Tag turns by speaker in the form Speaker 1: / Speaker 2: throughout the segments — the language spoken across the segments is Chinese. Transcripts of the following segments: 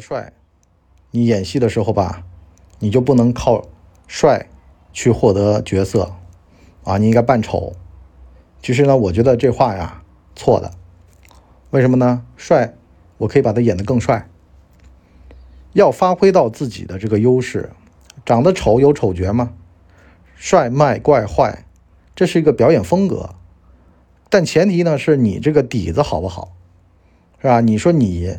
Speaker 1: 帅，你演戏的时候吧，你就不能靠帅去获得角色啊，你应该扮丑。其实呢，我觉得这话呀错的。为什么呢？帅，我可以把他演得更帅。要发挥到自己的这个优势，长得丑有丑角吗？帅卖怪坏，这是一个表演风格。但前提呢，是你这个底子好不好，是吧？你说你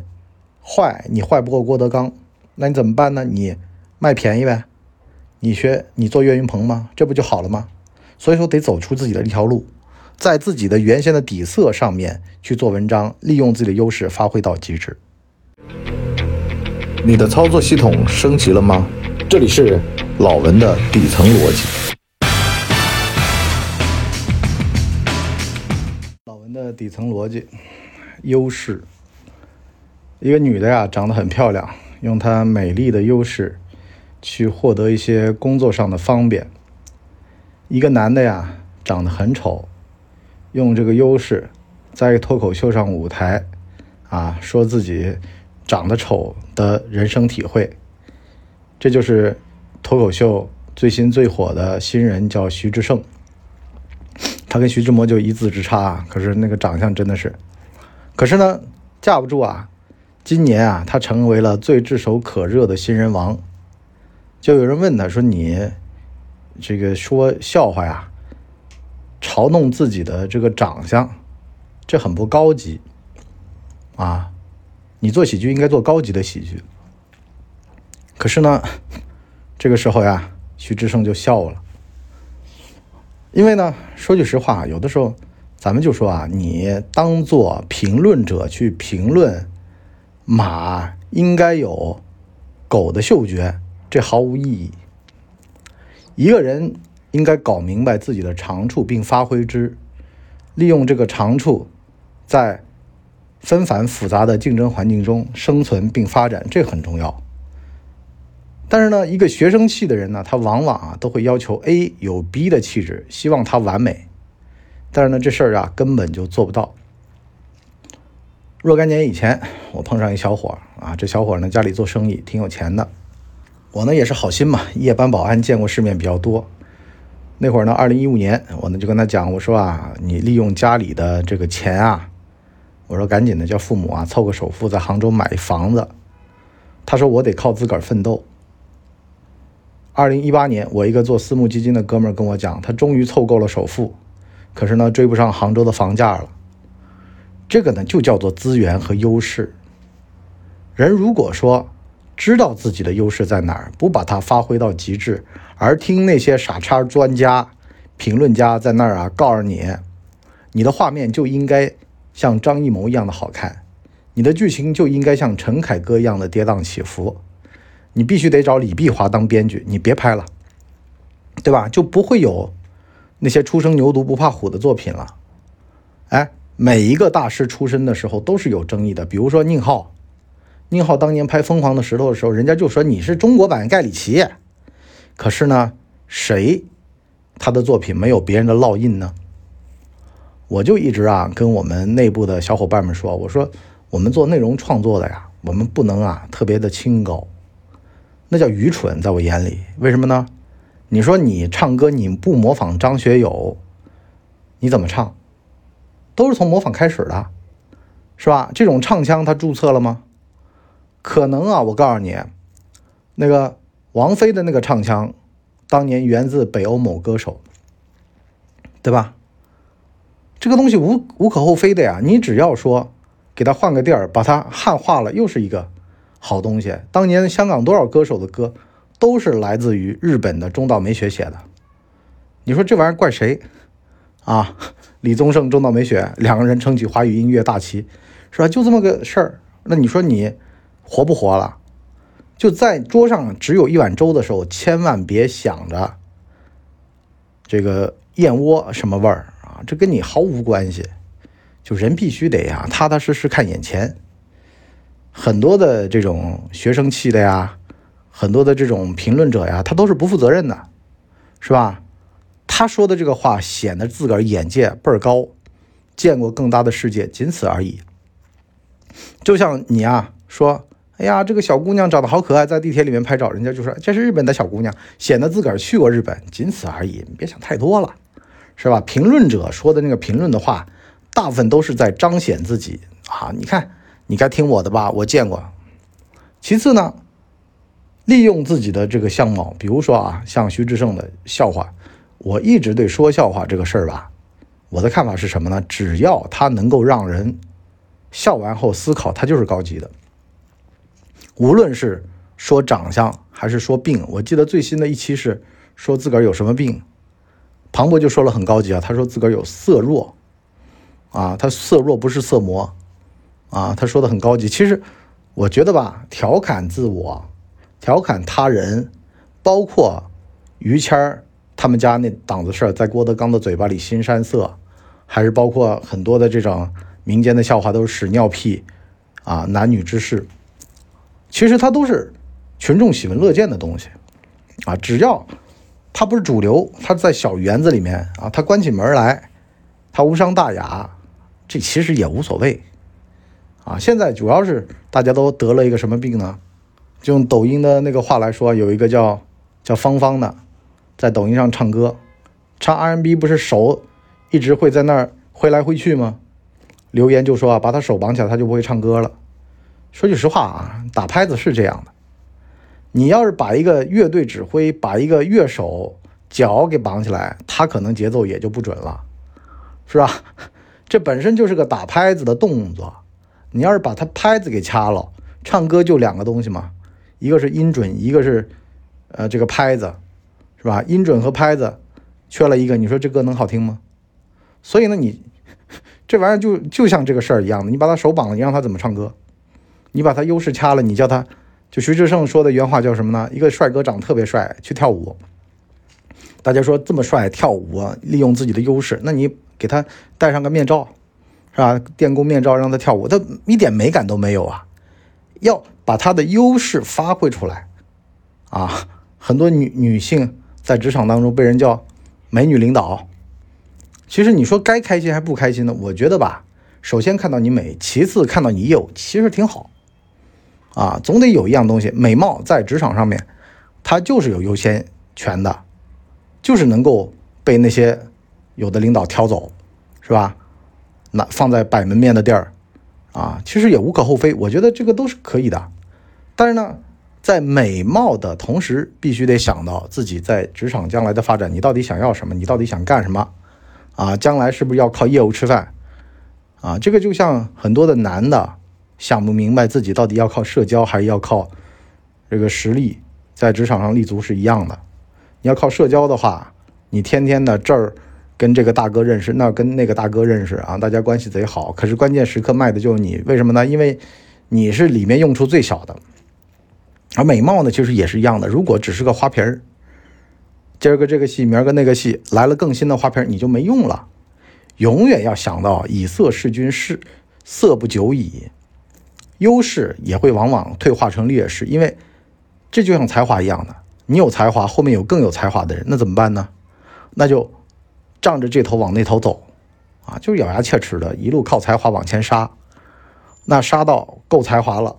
Speaker 1: 坏，你坏不过郭德纲，那你怎么办呢？你卖便宜呗，你学你做岳云鹏吗？这不就好了吗？所以说得走出自己的一条路，在自己的原先的底色上面去做文章，利用自己的优势发挥到极致。你的操作系统升级了吗？这里是老文的底层逻辑。老文的底层逻辑，优势。一个女的呀，长得很漂亮，用她美丽的优势去获得一些工作上的方便。一个男的呀，长得很丑，用这个优势在脱口秀上舞台啊，说自己。长得丑的人生体会，这就是脱口秀最新最火的新人，叫徐志胜。他跟徐志摩就一字之差，可是那个长相真的是，可是呢，架不住啊，今年啊，他成为了最炙手可热的新人王。就有人问他说：“你这个说笑话呀，嘲弄自己的这个长相，这很不高级啊。”你做喜剧应该做高级的喜剧，可是呢，这个时候呀，徐志胜就笑了，因为呢，说句实话，有的时候咱们就说啊，你当做评论者去评论马应该有狗的嗅觉，这毫无意义。一个人应该搞明白自己的长处并发挥之，利用这个长处，在。纷繁复杂的竞争环境中生存并发展，这很重要。但是呢，一个学生气的人呢，他往往啊都会要求 A 有 B 的气质，希望他完美。但是呢，这事儿啊根本就做不到。若干年以前，我碰上一小伙啊，这小伙呢家里做生意挺有钱的，我呢也是好心嘛，夜班保安见过世面比较多。那会儿呢，二零一五年，我呢就跟他讲，我说啊，你利用家里的这个钱啊。我说赶紧的，叫父母啊凑个首付，在杭州买房子。他说我得靠自个儿奋斗。二零一八年，我一个做私募基金的哥们儿跟我讲，他终于凑够了首付，可是呢追不上杭州的房价了。这个呢就叫做资源和优势。人如果说知道自己的优势在哪儿，不把它发挥到极致，而听那些傻叉专家、评论家在那儿啊告诉你，你的画面就应该。像张艺谋一样的好看，你的剧情就应该像陈凯歌一样的跌宕起伏。你必须得找李碧华当编剧，你别拍了，对吧？就不会有那些初生牛犊不怕虎的作品了。哎，每一个大师出身的时候都是有争议的。比如说宁浩，宁浩当年拍《疯狂的石头》的时候，人家就说你是中国版盖里奇。可是呢，谁他的作品没有别人的烙印呢？我就一直啊跟我们内部的小伙伴们说，我说我们做内容创作的呀，我们不能啊特别的清高，那叫愚蠢，在我眼里。为什么呢？你说你唱歌你不模仿张学友，你怎么唱？都是从模仿开始的，是吧？这种唱腔他注册了吗？可能啊，我告诉你，那个王菲的那个唱腔，当年源自北欧某歌手，对吧？这个东西无无可厚非的呀，你只要说给他换个地儿，把它汉化了，又是一个好东西。当年香港多少歌手的歌都是来自于日本的中岛美雪写的，你说这玩意儿怪谁啊？李宗盛、中岛美雪两个人撑起华语音乐大旗，是吧？就这么个事儿。那你说你活不活了？就在桌上只有一碗粥的时候，千万别想着这个燕窝什么味儿啊。这跟你毫无关系，就人必须得呀，踏踏实实看眼前。很多的这种学生气的呀，很多的这种评论者呀，他都是不负责任的，是吧？他说的这个话显得自个儿眼界倍儿高，见过更大的世界，仅此而已。就像你啊说，哎呀，这个小姑娘长得好可爱，在地铁里面拍照，人家就说这是日本的小姑娘，显得自个儿去过日本，仅此而已，你别想太多了，是吧？评论者说的那个评论的话，大部分都是在彰显自己啊，你看，你该听我的吧，我见过。其次呢，利用自己的这个相貌，比如说啊，像徐志胜的笑话，我一直对说笑话这个事儿吧，我的看法是什么呢？只要他能够让人笑完后思考，他就是高级的。无论是说长相还是说病，我记得最新的一期是说自个儿有什么病，庞博就说了很高级啊，他说自个儿有色弱，啊，他色弱不是色魔，啊，他说的很高级。其实我觉得吧，调侃自我，调侃他人，包括于谦儿他们家那档子事儿，在郭德纲的嘴巴里新山色，还是包括很多的这种民间的笑话，都是屎尿屁，啊，男女之事。其实它都是群众喜闻乐见的东西，啊，只要它不是主流，它在小园子里面啊，它关起门来，它无伤大雅，这其实也无所谓，啊，现在主要是大家都得了一个什么病呢？就用抖音的那个话来说，有一个叫叫芳芳的，在抖音上唱歌，唱 R&B 不是手一直会在那儿挥来挥去吗？留言就说啊，把他手绑起来，他就不会唱歌了。说句实话啊，打拍子是这样的。你要是把一个乐队指挥，把一个乐手脚给绑起来，他可能节奏也就不准了，是吧？这本身就是个打拍子的动作。你要是把他拍子给掐了，唱歌就两个东西嘛，一个是音准，一个是呃这个拍子，是吧？音准和拍子缺了一个，你说这歌能好听吗？所以呢，你这玩意儿就就像这个事儿一样的，你把他手绑了，你让他怎么唱歌？你把他优势掐了，你叫他，就徐志胜说的原话叫什么呢？一个帅哥长得特别帅，去跳舞，大家说这么帅跳舞，利用自己的优势，那你给他戴上个面罩，是吧？电工面罩让他跳舞，他一点美感都没有啊！要把他的优势发挥出来啊！很多女女性在职场当中被人叫美女领导，其实你说该开心还不开心呢？我觉得吧，首先看到你美，其次看到你有，其实挺好。啊，总得有一样东西，美貌在职场上面，它就是有优先权的，就是能够被那些有的领导挑走，是吧？那放在摆门面的地儿，啊，其实也无可厚非，我觉得这个都是可以的。但是呢，在美貌的同时，必须得想到自己在职场将来的发展，你到底想要什么？你到底想干什么？啊，将来是不是要靠业务吃饭？啊，这个就像很多的男的。想不明白自己到底要靠社交还是要靠这个实力在职场上立足是一样的。你要靠社交的话，你天天的这儿跟这个大哥认识，那跟那个大哥认识啊，大家关系贼好。可是关键时刻卖的就是你，为什么呢？因为你是里面用处最小的。而美貌呢，其实也是一样的。如果只是个花瓶儿，今儿个这个戏，明儿个那个戏，来了更新的花瓶你就没用了。永远要想到以色事君，是色不久矣。优势也会往往退化成劣势，因为这就像才华一样的，你有才华，后面有更有才华的人，那怎么办呢？那就仗着这头往那头走，啊，就咬牙切齿的，一路靠才华往前杀。那杀到够才华了，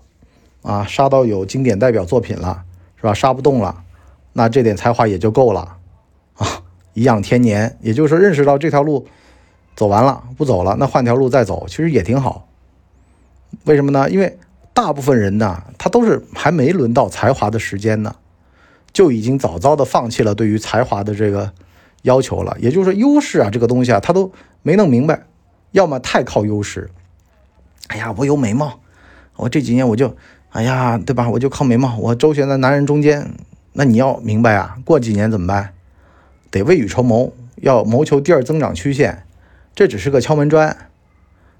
Speaker 1: 啊，杀到有经典代表作品了，是吧？杀不动了，那这点才华也就够了，啊，颐养天年，也就是说认识到这条路走完了，不走了，那换条路再走，其实也挺好。为什么呢？因为大部分人呢，他都是还没轮到才华的时间呢，就已经早早的放弃了对于才华的这个要求了。也就是说，优势啊，这个东西啊，他都没弄明白。要么太靠优势，哎呀，我有美貌，我这几年我就，哎呀，对吧？我就靠眉毛，我周旋在男人中间。那你要明白啊，过几年怎么办？得未雨绸缪，要谋求第二增长曲线。这只是个敲门砖。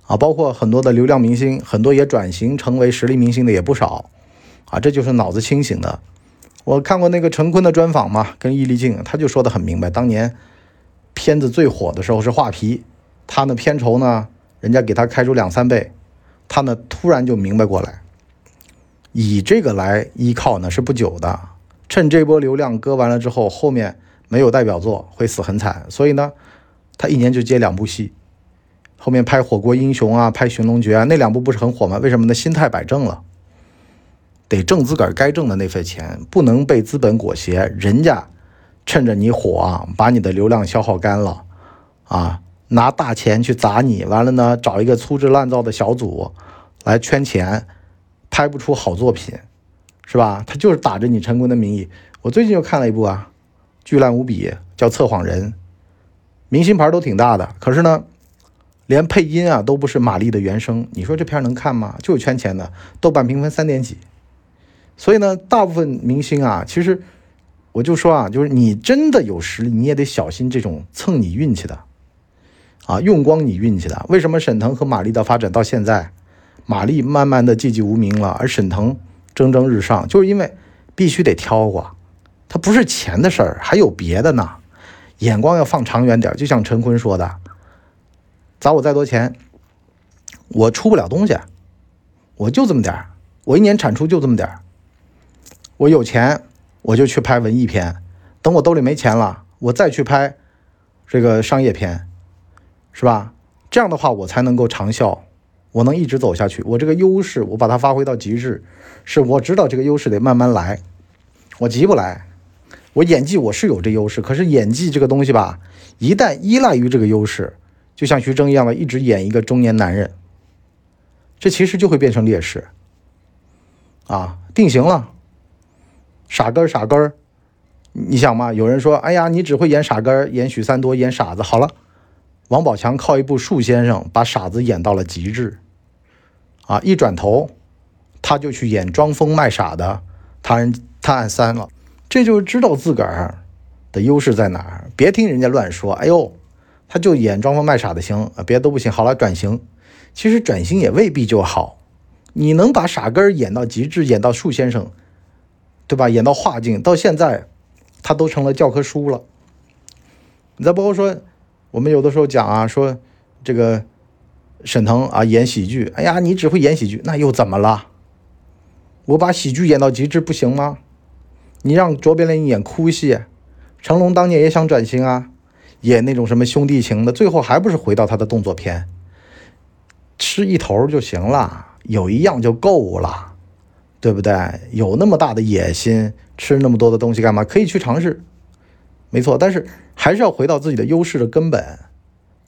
Speaker 1: 啊，包括很多的流量明星，很多也转型成为实力明星的也不少，啊，这就是脑子清醒的。我看过那个陈坤的专访嘛，跟易立竞，他就说的很明白，当年片子最火的时候是画皮，他呢片酬呢，人家给他开出两三倍，他呢突然就明白过来，以这个来依靠呢是不久的，趁这波流量割完了之后，后面没有代表作会死很惨，所以呢，他一年就接两部戏。后面拍《火锅英雄》啊，拍《寻龙诀》啊，那两部不是很火吗？为什么呢？心态摆正了，得挣自个儿该挣的那份钱，不能被资本裹挟。人家趁着你火啊，把你的流量消耗干了，啊，拿大钱去砸你，完了呢，找一个粗制滥造的小组来圈钱，拍不出好作品，是吧？他就是打着你成功的名义。我最近又看了一部啊，巨烂无比，叫《测谎人》，明星牌都挺大的，可是呢。连配音啊都不是马丽的原声，你说这片能看吗？就是圈钱的，豆瓣评分三点几。所以呢，大部分明星啊，其实我就说啊，就是你真的有实力，你也得小心这种蹭你运气的，啊，用光你运气的。为什么沈腾和马丽的发展到现在，马丽慢慢的寂寂无名了，而沈腾蒸蒸日上，就是因为必须得挑过，他不是钱的事儿，还有别的呢，眼光要放长远点，就像陈坤说的。砸我再多钱，我出不了东西，我就这么点儿，我一年产出就这么点儿。我有钱，我就去拍文艺片；等我兜里没钱了，我再去拍这个商业片，是吧？这样的话，我才能够长效，我能一直走下去。我这个优势，我把它发挥到极致，是我知道这个优势得慢慢来，我急不来。我演技我是有这优势，可是演技这个东西吧，一旦依赖于这个优势。就像徐峥一样的，一直演一个中年男人，这其实就会变成劣势啊！定型了，傻根儿傻根儿，你想嘛？有人说：“哎呀，你只会演傻根儿，演许三多，演傻子。”好了，王宝强靠一部《树先生》把傻子演到了极致啊！一转头，他就去演装疯卖傻的《他人探案三》了。这就是知道自个儿的优势在哪儿，别听人家乱说。哎呦！他就演装疯卖傻的行，别的都不行。好了，转型，其实转型也未必就好。你能把傻根演到极致，演到树先生，对吧？演到画境，到现在他都成了教科书了。你再包括说，我们有的时候讲啊，说这个沈腾啊演喜剧，哎呀，你只会演喜剧，那又怎么了？我把喜剧演到极致不行吗？你让卓别林演哭戏，成龙当年也想转型啊。演那种什么兄弟情的，最后还不是回到他的动作片，吃一头就行了，有一样就够了，对不对？有那么大的野心，吃那么多的东西干嘛？可以去尝试，没错。但是还是要回到自己的优势的根本，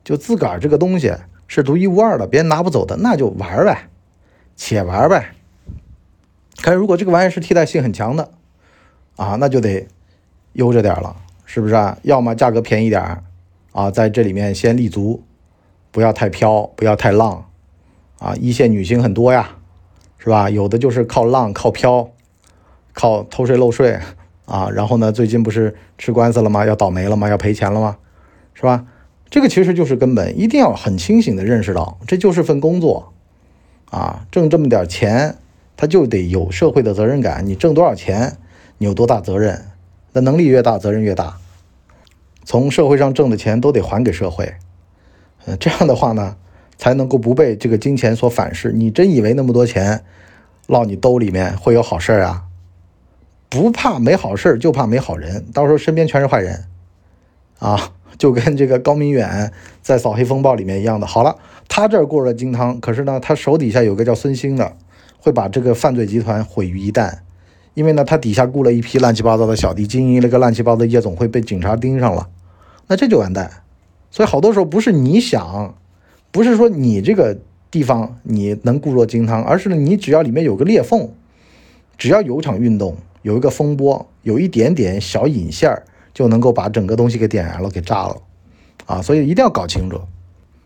Speaker 1: 就自个儿这个东西是独一无二的，别人拿不走的，那就玩呗，且玩呗。看如果这个玩意儿是替代性很强的，啊，那就得悠着点了。是不是啊？要么价格便宜点，啊，在这里面先立足，不要太飘，不要太浪，啊，一线女星很多呀，是吧？有的就是靠浪、靠飘、靠偷税漏税，啊，然后呢，最近不是吃官司了吗？要倒霉了吗？要赔钱了吗？是吧？这个其实就是根本，一定要很清醒的认识到，这就是份工作，啊，挣这么点钱，他就得有社会的责任感。你挣多少钱，你有多大责任？那能力越大，责任越大。从社会上挣的钱都得还给社会，呃，这样的话呢，才能够不被这个金钱所反噬。你真以为那么多钱落你兜里面会有好事啊？不怕没好事儿，就怕没好人。到时候身边全是坏人，啊，就跟这个高明远在《扫黑风暴》里面一样的。好了，他这儿过了金汤，可是呢，他手底下有个叫孙兴的，会把这个犯罪集团毁于一旦。因为呢，他底下雇了一批乱七八糟的小弟，经营了个乱七八糟的夜总会，被警察盯上了，那这就完蛋。所以好多时候不是你想，不是说你这个地方你能固若金汤，而是你只要里面有个裂缝，只要有场运动，有一个风波，有一点点小引线儿，就能够把整个东西给点燃了，给炸了，啊！所以一定要搞清楚。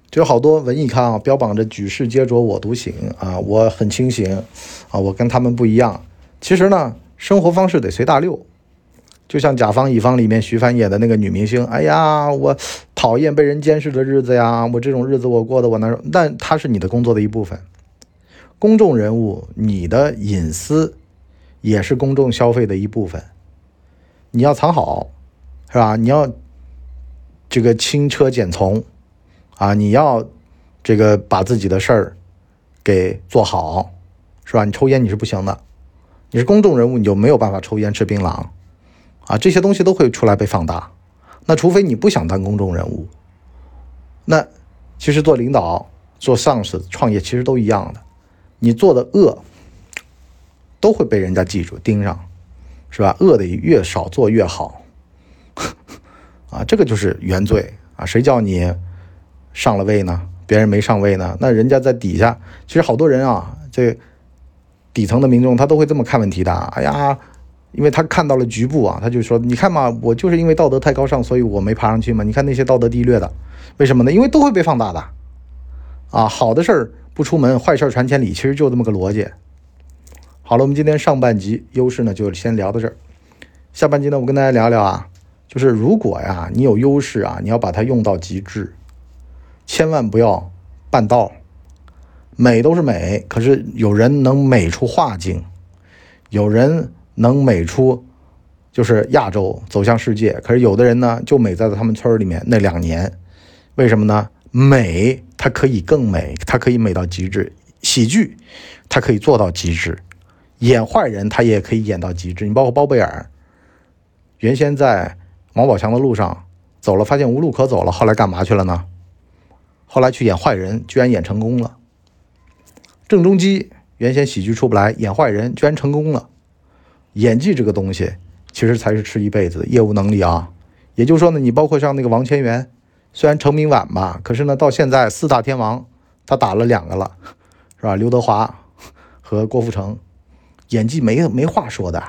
Speaker 1: 就好多文艺咖啊，标榜着举世皆浊我独醒啊，我很清醒啊，我跟他们不一样。其实呢，生活方式得随大流，就像甲方乙方里面徐帆演的那个女明星，哎呀，我讨厌被人监视的日子呀，我这种日子我过得我难受。但它是你的工作的一部分，公众人物，你的隐私也是公众消费的一部分，你要藏好，是吧？你要这个轻车简从啊，你要这个把自己的事儿给做好，是吧？你抽烟你是不行的。你是公众人物，你就没有办法抽烟吃槟榔，啊，这些东西都会出来被放大。那除非你不想当公众人物，那其实做领导、做上司、创业其实都一样的，你做的恶，都会被人家记住盯上，是吧？恶的越少做越好，啊，这个就是原罪啊！谁叫你上了位呢？别人没上位呢？那人家在底下，其实好多人啊，这底层的民众他都会这么看问题的。哎呀，因为他看到了局部啊，他就说：“你看嘛，我就是因为道德太高尚，所以我没爬上去嘛。你看那些道德低劣的，为什么呢？因为都会被放大的。啊，好的事儿不出门，坏事传千里，其实就这么个逻辑。”好了，我们今天上半集优势呢就先聊到这儿。下半集呢，我跟大家聊聊啊，就是如果呀你有优势啊，你要把它用到极致，千万不要半道。美都是美，可是有人能美出画境，有人能美出就是亚洲走向世界，可是有的人呢就美在了他们村里面那两年。为什么呢？美它可以更美，它可以美到极致。喜剧它可以做到极致。演坏人，他也可以演到极致。你包括包贝尔，原先在王宝强的路上走了，发现无路可走了，后来干嘛去了呢？后来去演坏人，居然演成功了。郑中基原先喜剧出不来，演坏人居然成功了。演技这个东西，其实才是吃一辈子业务能力啊。也就是说呢，你包括像那个王千源，虽然成名晚吧，可是呢，到现在四大天王他打了两个了，是吧？刘德华和郭富城。演技没没话说的，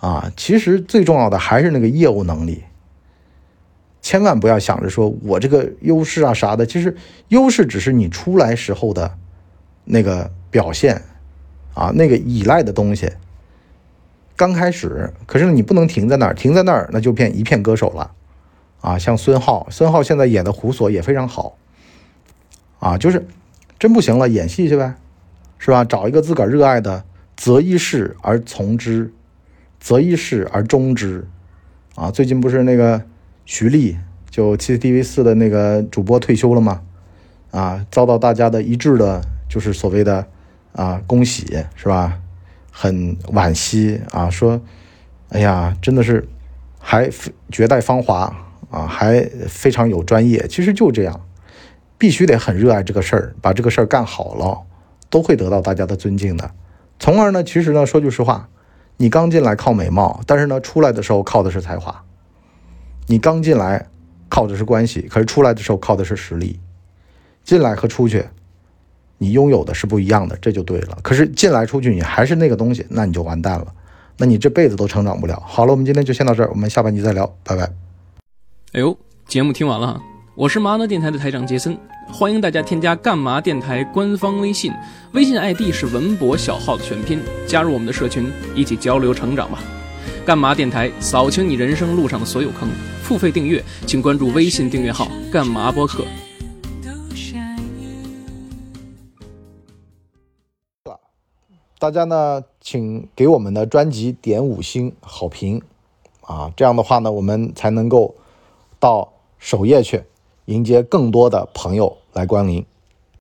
Speaker 1: 啊，其实最重要的还是那个业务能力。千万不要想着说我这个优势啊啥的，其实优势只是你出来时候的那个表现，啊，那个依赖的东西。刚开始，可是你不能停在那儿，停在那儿那就变一片歌手了，啊，像孙浩，孙浩现在演的胡索也非常好，啊，就是真不行了，演戏去呗，是吧？找一个自个儿热爱的。择一事而从之，择一事而终之，啊，最近不是那个徐丽就 CCTV 四的那个主播退休了吗？啊，遭到大家的一致的，就是所谓的啊恭喜是吧？很惋惜啊，说，哎呀，真的是还绝代芳华啊，还非常有专业。其实就这样，必须得很热爱这个事儿，把这个事儿干好了，都会得到大家的尊敬的。从而呢，其实呢，说句实话，你刚进来靠美貌，但是呢，出来的时候靠的是才华。你刚进来靠的是关系，可是出来的时候靠的是实力。进来和出去，你拥有的是不一样的，这就对了。可是进来出去你还是那个东西，那你就完蛋了，那你这辈子都成长不了。好了，我们今天就先到这儿，我们下半集再聊，拜拜。
Speaker 2: 哎呦，节目听完了，我是麻呢电台的台长杰森。欢迎大家添加干嘛电台官方微信，微信 ID 是文博小号的全拼，加入我们的社群，一起交流成长吧。干嘛电台扫清你人生路上的所有坑，付费订阅请关注微信订阅号干嘛播客。
Speaker 1: 大家呢，请给我们的专辑点五星好评啊，这样的话呢，我们才能够到首页去迎接更多的朋友。来光临。